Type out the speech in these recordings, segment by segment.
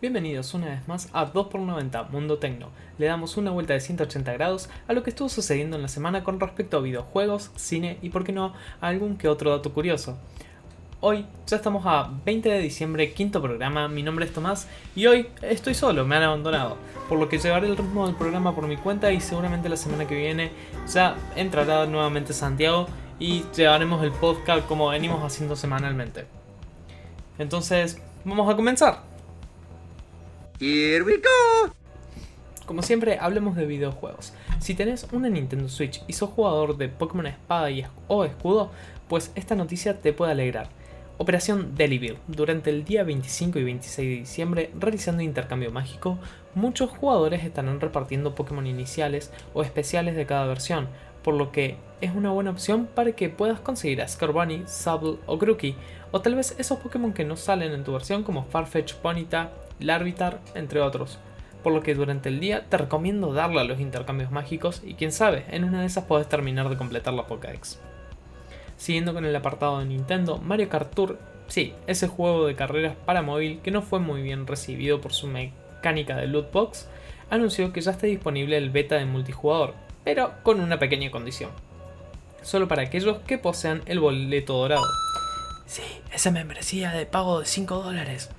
Bienvenidos una vez más a 2x90 Mundo Tecno. Le damos una vuelta de 180 grados a lo que estuvo sucediendo en la semana con respecto a videojuegos, cine y, por qué no, algún que otro dato curioso. Hoy ya estamos a 20 de diciembre, quinto programa, mi nombre es Tomás y hoy estoy solo, me han abandonado, por lo que llevaré el ritmo del programa por mi cuenta y seguramente la semana que viene ya entrará nuevamente Santiago y llevaremos el podcast como venimos haciendo semanalmente. Entonces, vamos a comenzar. Here we go. Como siempre, hablemos de videojuegos. Si tenés una Nintendo Switch y sos jugador de Pokémon Espada y o Escudo, pues esta noticia te puede alegrar. Operación Deliville. Durante el día 25 y 26 de diciembre, realizando intercambio mágico, muchos jugadores estarán repartiendo Pokémon iniciales o especiales de cada versión, por lo que es una buena opción para que puedas conseguir a Scorbunny, Sable o Grookey, o tal vez esos Pokémon que no salen en tu versión como Farfetch, Ponyta, Larvitar, entre otros. Por lo que durante el día te recomiendo darle a los intercambios mágicos y quién sabe, en una de esas puedes terminar de completar la Pokédex. Siguiendo con el apartado de Nintendo, Mario Kart Tour, sí, ese juego de carreras para móvil que no fue muy bien recibido por su mecánica de loot box, anunció que ya está disponible el beta de multijugador, pero con una pequeña condición. Solo para aquellos que posean el boleto dorado. Sí, esa membresía de pago de 5 dólares.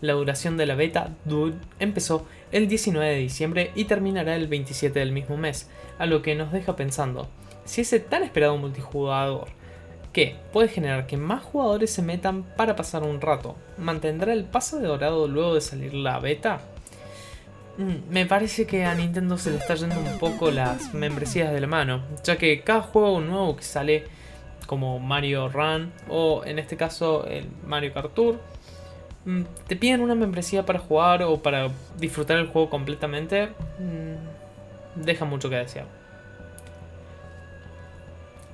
La duración de la beta Dude empezó el 19 de diciembre y terminará el 27 del mismo mes, a lo que nos deja pensando, si ese tan esperado multijugador que puede generar que más jugadores se metan para pasar un rato, ¿mantendrá el paso de dorado luego de salir la beta? Mm, me parece que a Nintendo se le está yendo un poco las membresías de la mano, ya que cada juego nuevo que sale, como Mario Run o en este caso el Mario Kart Tour, te piden una membresía para jugar o para disfrutar el juego completamente, mm, deja mucho que desear.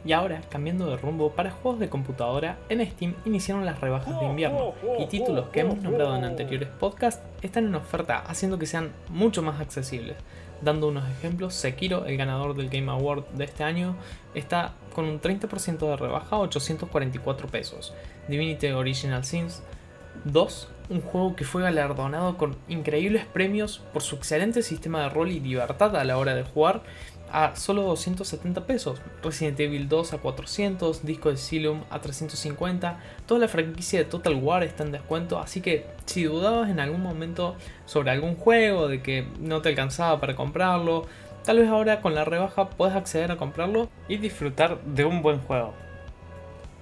Y ahora, cambiando de rumbo, para juegos de computadora, en Steam iniciaron las rebajas de invierno y títulos que hemos nombrado en anteriores podcasts están en oferta, haciendo que sean mucho más accesibles. Dando unos ejemplos, Sekiro, el ganador del Game Award de este año, está con un 30% de rebaja a 844 pesos. Divinity Original Sins 2, un juego que fue galardonado con increíbles premios por su excelente sistema de rol y libertad a la hora de jugar a solo 270 pesos. Resident Evil 2 a 400, Disco de Asylum a 350, toda la franquicia de Total War está en descuento, así que si dudabas en algún momento sobre algún juego, de que no te alcanzaba para comprarlo, tal vez ahora con la rebaja puedes acceder a comprarlo y disfrutar de un buen juego.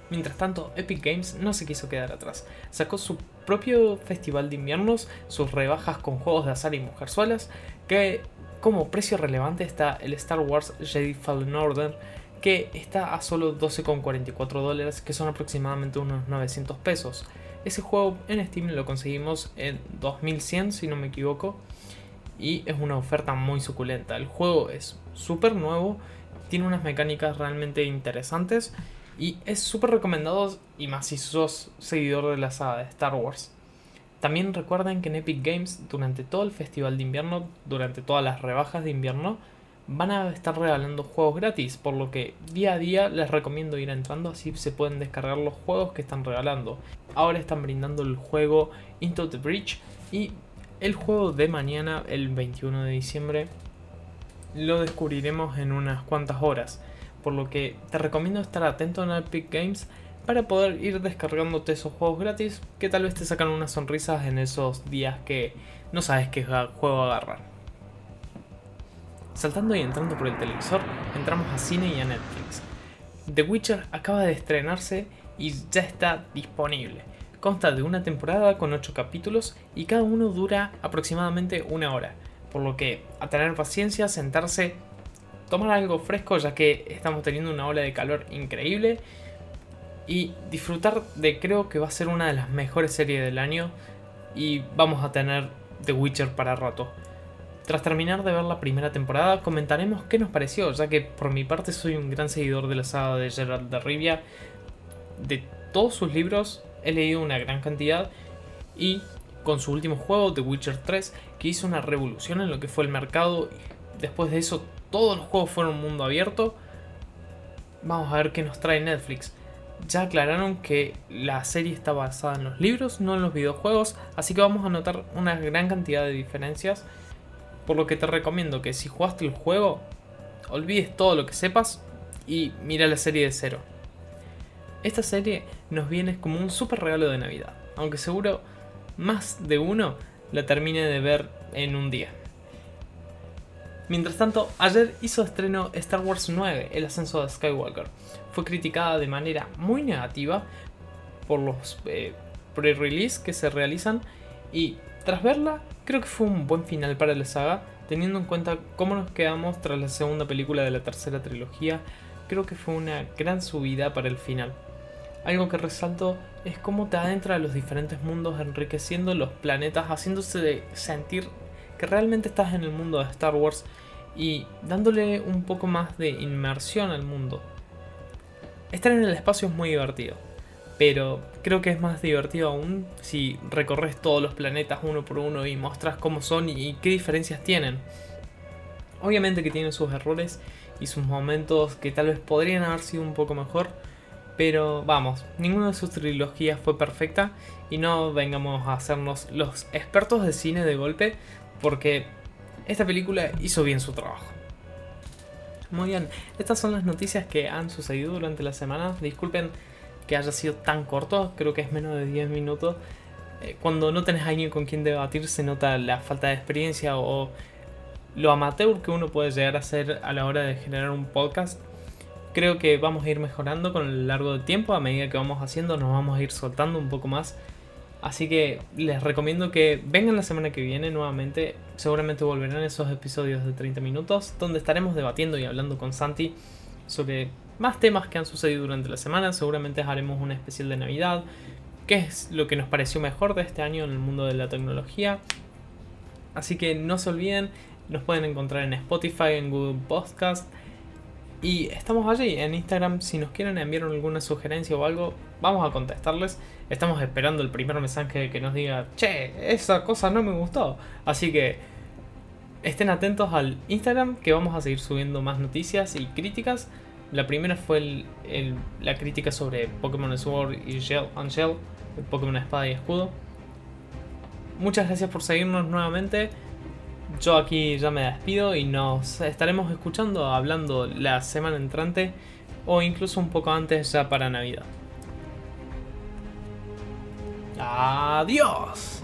Mientras tanto, Epic Games no se quiso quedar atrás. Sacó su propio festival de inviernos, sus rebajas con juegos de azar y mujerzuelas, que como precio relevante está el Star Wars Jedi Fallen Order, que está a solo 12,44 dólares, que son aproximadamente unos 900 pesos. Ese juego en Steam lo conseguimos en 2100, si no me equivoco, y es una oferta muy suculenta. El juego es súper nuevo, tiene unas mecánicas realmente interesantes y es súper recomendado y más si sos seguidor de la saga de Star Wars. También recuerden que en Epic Games durante todo el festival de invierno, durante todas las rebajas de invierno, van a estar regalando juegos gratis, por lo que día a día les recomiendo ir entrando así se pueden descargar los juegos que están regalando. Ahora están brindando el juego Into the Breach y el juego de mañana, el 21 de diciembre, lo descubriremos en unas cuantas horas por lo que te recomiendo estar atento en Epic Games para poder ir descargándote esos juegos gratis que tal vez te sacan unas sonrisas en esos días que no sabes qué juego agarrar. Saltando y entrando por el televisor, entramos a cine y a Netflix. The Witcher acaba de estrenarse y ya está disponible. Consta de una temporada con 8 capítulos y cada uno dura aproximadamente una hora, por lo que a tener paciencia, sentarse, tomar algo fresco ya que estamos teniendo una ola de calor increíble y disfrutar de creo que va a ser una de las mejores series del año y vamos a tener The Witcher para rato. Tras terminar de ver la primera temporada comentaremos qué nos pareció, ya que por mi parte soy un gran seguidor de la saga de Gerard de Rivia. De todos sus libros he leído una gran cantidad y con su último juego, The Witcher 3, que hizo una revolución en lo que fue el mercado. Después de eso todos los juegos fueron mundo abierto. Vamos a ver qué nos trae Netflix. ya aclararon que la serie está basada en los libros, no en los videojuegos, así que vamos a notar una gran cantidad de diferencias, por lo que te recomiendo que si jugaste el juego, olvides todo lo que sepas y mira la serie de cero. Esta serie nos viene como un super regalo de Navidad, aunque seguro más de uno la termine de ver en un día. Mientras tanto, ayer hizo estreno Star Wars 9, El ascenso de Skywalker. Fue criticada de manera muy negativa por los eh, pre-release que se realizan y tras verla creo que fue un buen final para la saga, teniendo en cuenta cómo nos quedamos tras la segunda película de la tercera trilogía, creo que fue una gran subida para el final. Algo que resalto es cómo te adentra a los diferentes mundos enriqueciendo los planetas, haciéndose sentir que realmente estás en el mundo de Star Wars y dándole un poco más de inmersión al mundo. Estar en el espacio es muy divertido, pero creo que es más divertido aún si recorres todos los planetas uno por uno y mostras cómo son y qué diferencias tienen. Obviamente que tienen sus errores y sus momentos que tal vez podrían haber sido un poco mejor, pero vamos, ninguna de sus trilogías fue perfecta y no vengamos a hacernos los expertos de cine de golpe porque esta película hizo bien su trabajo. Muy bien, estas son las noticias que han sucedido durante la semana. Disculpen que haya sido tan corto, creo que es menos de 10 minutos. Eh, cuando no tenés alguien con quien debatir se nota la falta de experiencia o lo amateur que uno puede llegar a ser a la hora de generar un podcast. Creo que vamos a ir mejorando con el largo del tiempo, a medida que vamos haciendo nos vamos a ir soltando un poco más Así que les recomiendo que vengan la semana que viene nuevamente. Seguramente volverán esos episodios de 30 minutos donde estaremos debatiendo y hablando con Santi sobre más temas que han sucedido durante la semana. Seguramente haremos un especial de Navidad. ¿Qué es lo que nos pareció mejor de este año en el mundo de la tecnología? Así que no se olviden, nos pueden encontrar en Spotify, en Google Podcast. Y estamos allí en Instagram. Si nos quieren enviar alguna sugerencia o algo, vamos a contestarles. Estamos esperando el primer mensaje que nos diga, che, esa cosa no me gustó. Así que estén atentos al Instagram que vamos a seguir subiendo más noticias y críticas. La primera fue la crítica sobre Pokémon Sword y and Shell, Pokémon Espada y Escudo. Muchas gracias por seguirnos nuevamente. Yo aquí ya me despido y nos estaremos escuchando hablando la semana entrante o incluso un poco antes ya para Navidad. Adiós.